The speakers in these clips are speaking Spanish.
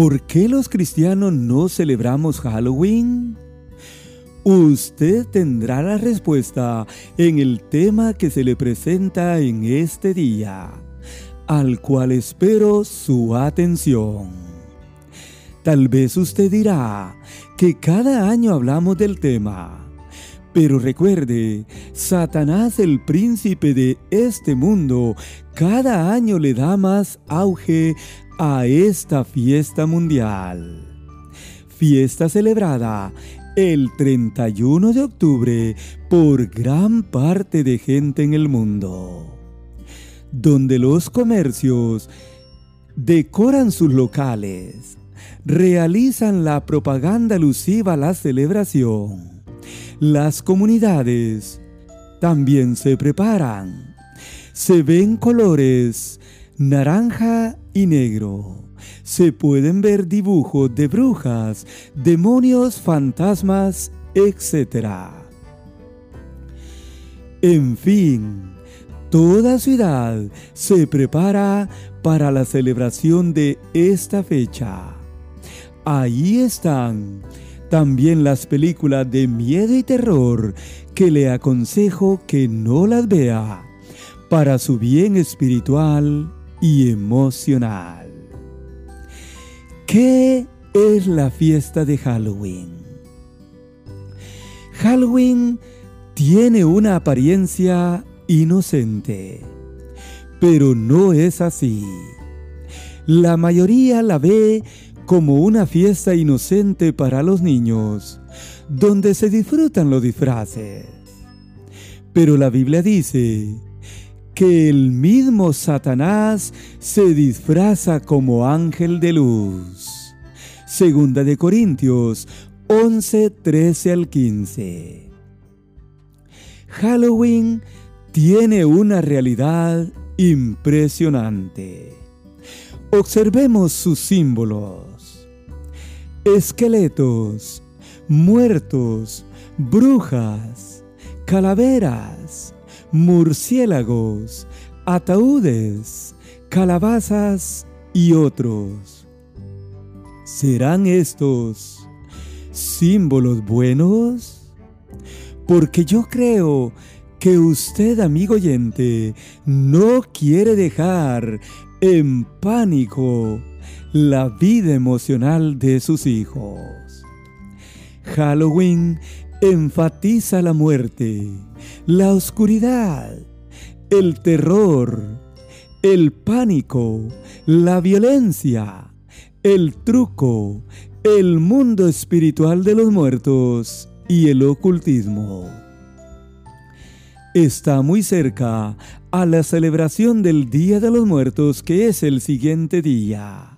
¿Por qué los cristianos no celebramos Halloween? Usted tendrá la respuesta en el tema que se le presenta en este día, al cual espero su atención. Tal vez usted dirá que cada año hablamos del tema, pero recuerde, Satanás el príncipe de este mundo cada año le da más auge a esta fiesta mundial. Fiesta celebrada el 31 de octubre por gran parte de gente en el mundo, donde los comercios decoran sus locales, realizan la propaganda alusiva a la celebración. Las comunidades también se preparan. Se ven colores naranja y negro se pueden ver dibujos de brujas, demonios, fantasmas, etc. En fin, toda ciudad se prepara para la celebración de esta fecha. Ahí están también las películas de miedo y terror que le aconsejo que no las vea para su bien espiritual y emocional. ¿Qué es la fiesta de Halloween? Halloween tiene una apariencia inocente, pero no es así. La mayoría la ve como una fiesta inocente para los niños, donde se disfrutan los disfraces. Pero la Biblia dice que el mismo Satanás se disfraza como ángel de luz. Segunda de Corintios 11, 13 al 15. Halloween tiene una realidad impresionante. Observemos sus símbolos. Esqueletos, muertos, brujas, calaveras, murciélagos, ataúdes, calabazas y otros. ¿Serán estos símbolos buenos? Porque yo creo que usted, amigo oyente, no quiere dejar en pánico la vida emocional de sus hijos. Halloween enfatiza la muerte, la oscuridad, el terror, el pánico, la violencia, el truco, el mundo espiritual de los muertos y el ocultismo. Está muy cerca a la celebración del Día de los Muertos que es el siguiente día.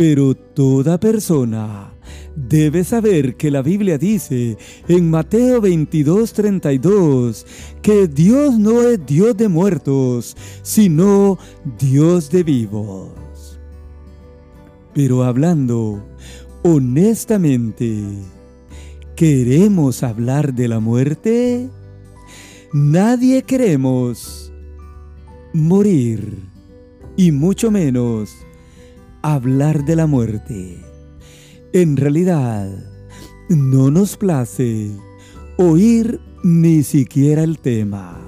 Pero toda persona Debes saber que la Biblia dice en Mateo 22:32 que Dios no es Dios de muertos, sino Dios de vivos. Pero hablando honestamente, ¿queremos hablar de la muerte? Nadie queremos morir y mucho menos hablar de la muerte. En realidad, no nos place oír ni siquiera el tema.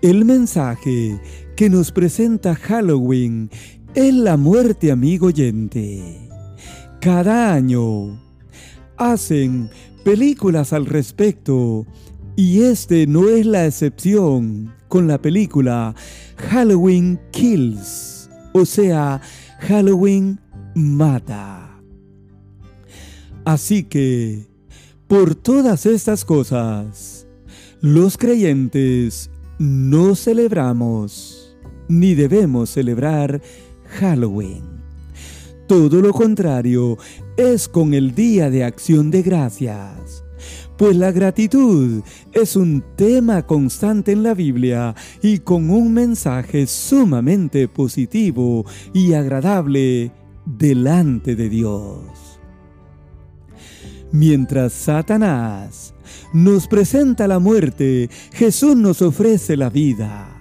El mensaje que nos presenta Halloween es la muerte, amigo oyente. Cada año hacen películas al respecto y este no es la excepción con la película Halloween Kills, o sea, Halloween mata. Así que, por todas estas cosas, los creyentes no celebramos ni debemos celebrar Halloween. Todo lo contrario es con el Día de Acción de Gracias, pues la gratitud es un tema constante en la Biblia y con un mensaje sumamente positivo y agradable delante de Dios. Mientras Satanás nos presenta la muerte, Jesús nos ofrece la vida.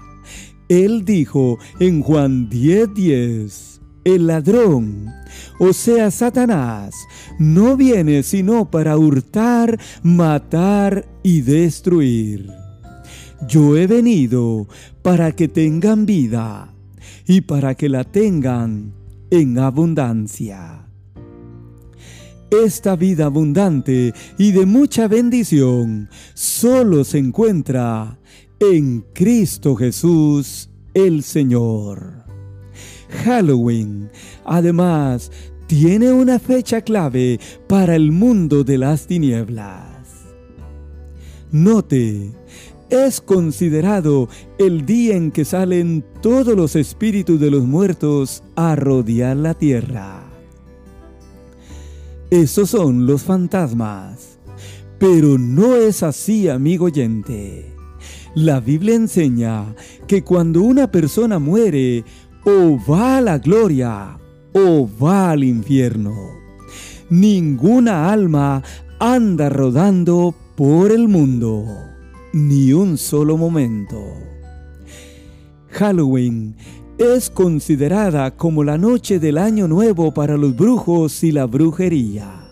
Él dijo en Juan 10:10, el ladrón o sea Satanás, no viene sino para hurtar, matar y destruir. Yo he venido para que tengan vida y para que la tengan en abundancia. Esta vida abundante y de mucha bendición solo se encuentra en Cristo Jesús el Señor. Halloween, además, tiene una fecha clave para el mundo de las tinieblas. Note, es considerado el día en que salen todos los espíritus de los muertos a rodear la tierra. Esos son los fantasmas. Pero no es así, amigo oyente. La Biblia enseña que cuando una persona muere, o va a la gloria o va al infierno. Ninguna alma anda rodando por el mundo, ni un solo momento. Halloween es considerada como la noche del año nuevo para los brujos y la brujería.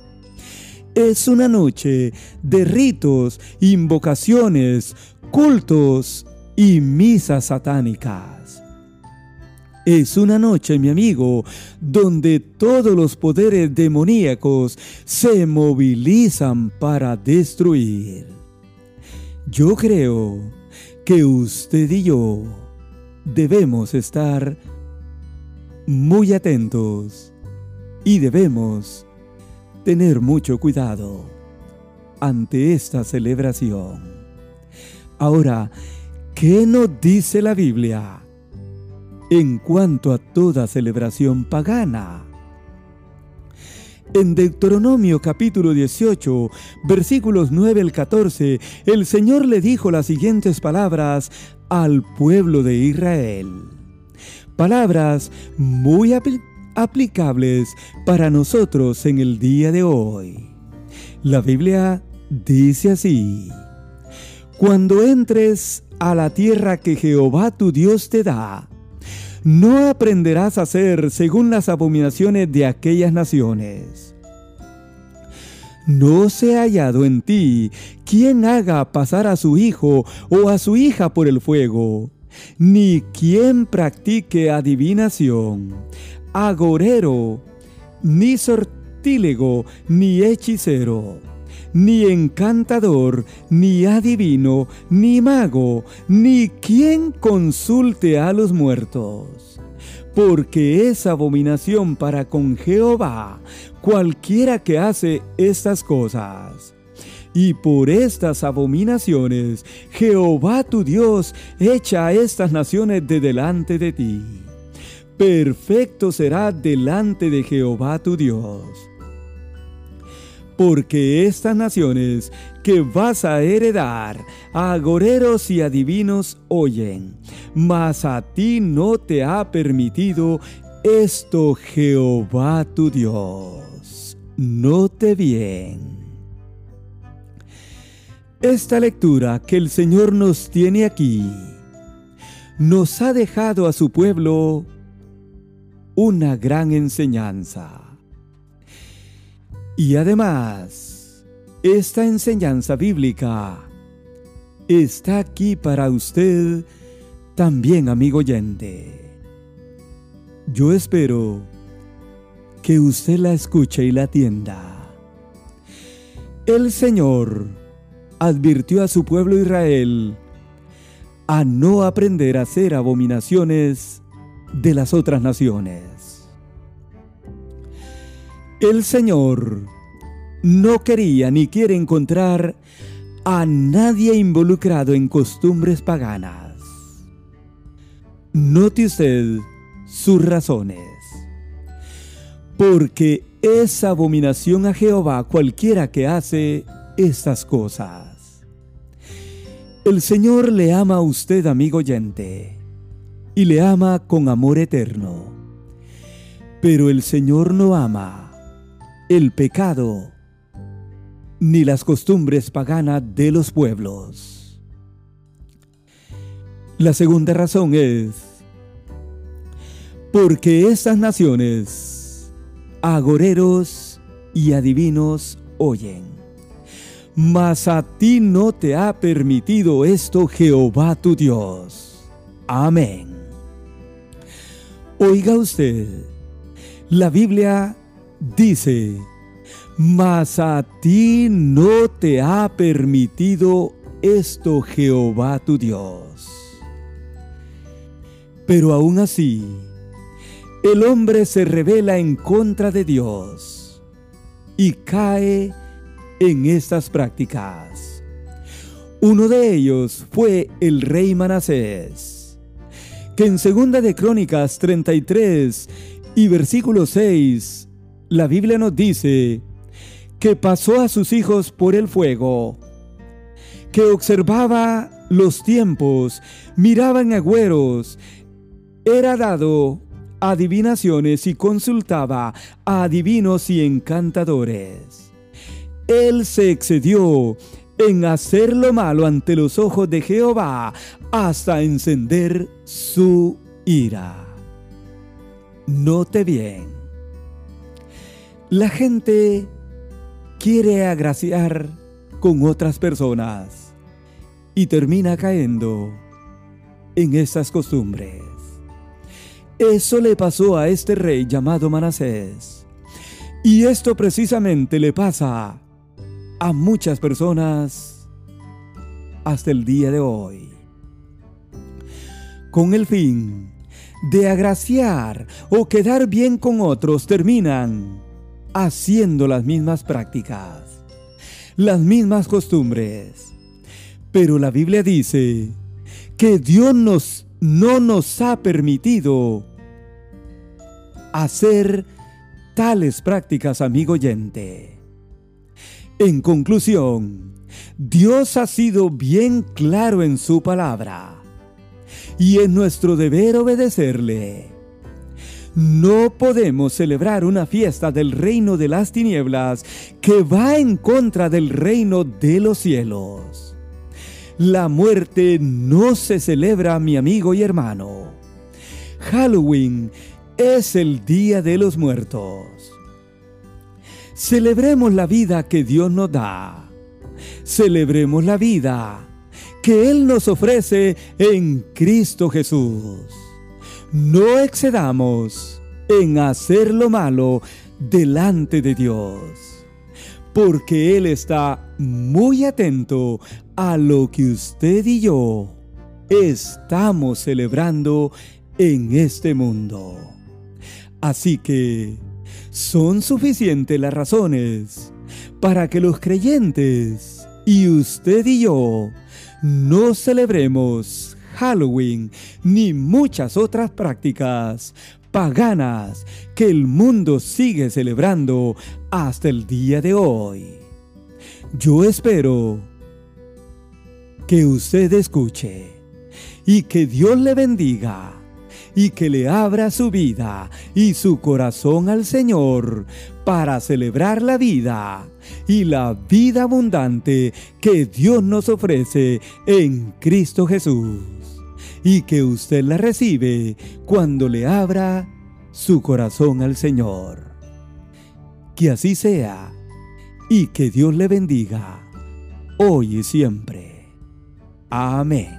Es una noche de ritos, invocaciones, cultos y misas satánicas. Es una noche, mi amigo, donde todos los poderes demoníacos se movilizan para destruir. Yo creo que usted y yo debemos estar muy atentos y debemos tener mucho cuidado ante esta celebración. Ahora, ¿qué nos dice la Biblia? En cuanto a toda celebración pagana. En Deuteronomio capítulo 18, versículos 9 al 14, el Señor le dijo las siguientes palabras al pueblo de Israel. Palabras muy aplicables para nosotros en el día de hoy. La Biblia dice así, Cuando entres a la tierra que Jehová tu Dios te da, no aprenderás a hacer según las abominaciones de aquellas naciones. No se ha hallado en ti quien haga pasar a su hijo o a su hija por el fuego, ni quien practique adivinación, agorero, ni sortílego, ni hechicero ni encantador, ni adivino, ni mago, ni quien consulte a los muertos. Porque es abominación para con Jehová cualquiera que hace estas cosas. Y por estas abominaciones Jehová tu Dios echa a estas naciones de delante de ti. Perfecto será delante de Jehová tu Dios porque estas naciones que vas a heredar a agoreros y adivinos oyen, mas a ti no te ha permitido esto Jehová tu Dios. Note bien. Esta lectura que el Señor nos tiene aquí nos ha dejado a su pueblo una gran enseñanza. Y además, esta enseñanza bíblica está aquí para usted también, amigo oyente. Yo espero que usted la escuche y la atienda. El Señor advirtió a su pueblo Israel a no aprender a hacer abominaciones de las otras naciones. El Señor no quería ni quiere encontrar a nadie involucrado en costumbres paganas. Note usted sus razones. Porque es abominación a Jehová cualquiera que hace estas cosas. El Señor le ama a usted, amigo oyente, y le ama con amor eterno. Pero el Señor no ama el pecado ni las costumbres paganas de los pueblos. La segunda razón es porque estas naciones agoreros y adivinos oyen. Mas a ti no te ha permitido esto Jehová tu Dios. Amén. Oiga usted, la Biblia dice, mas a ti no te ha permitido esto Jehová tu Dios. Pero aún así, el hombre se revela en contra de Dios y cae en estas prácticas. Uno de ellos fue el rey Manasés, que en segunda de Crónicas 33 y versículo 6, la Biblia nos dice que pasó a sus hijos por el fuego, que observaba los tiempos, miraba en agüeros, era dado adivinaciones y consultaba a adivinos y encantadores. Él se excedió en hacer lo malo ante los ojos de Jehová hasta encender su ira. Note bien, la gente quiere agraciar con otras personas y termina cayendo en esas costumbres. Eso le pasó a este rey llamado Manasés. Y esto precisamente le pasa a muchas personas hasta el día de hoy. Con el fin de agraciar o quedar bien con otros, terminan haciendo las mismas prácticas, las mismas costumbres. Pero la Biblia dice que Dios no nos ha permitido hacer tales prácticas, amigo oyente. En conclusión, Dios ha sido bien claro en su palabra y es nuestro deber obedecerle. No podemos celebrar una fiesta del reino de las tinieblas que va en contra del reino de los cielos. La muerte no se celebra, mi amigo y hermano. Halloween es el Día de los Muertos. Celebremos la vida que Dios nos da. Celebremos la vida que Él nos ofrece en Cristo Jesús. No excedamos en hacer lo malo delante de Dios, porque Él está muy atento a lo que usted y yo estamos celebrando en este mundo. Así que son suficientes las razones para que los creyentes y usted y yo no celebremos Halloween ni muchas otras prácticas paganas que el mundo sigue celebrando hasta el día de hoy. Yo espero que usted escuche y que Dios le bendiga y que le abra su vida y su corazón al Señor para celebrar la vida y la vida abundante que Dios nos ofrece en Cristo Jesús y que usted la recibe cuando le abra su corazón al Señor. Que así sea y que Dios le bendiga hoy y siempre. Amén.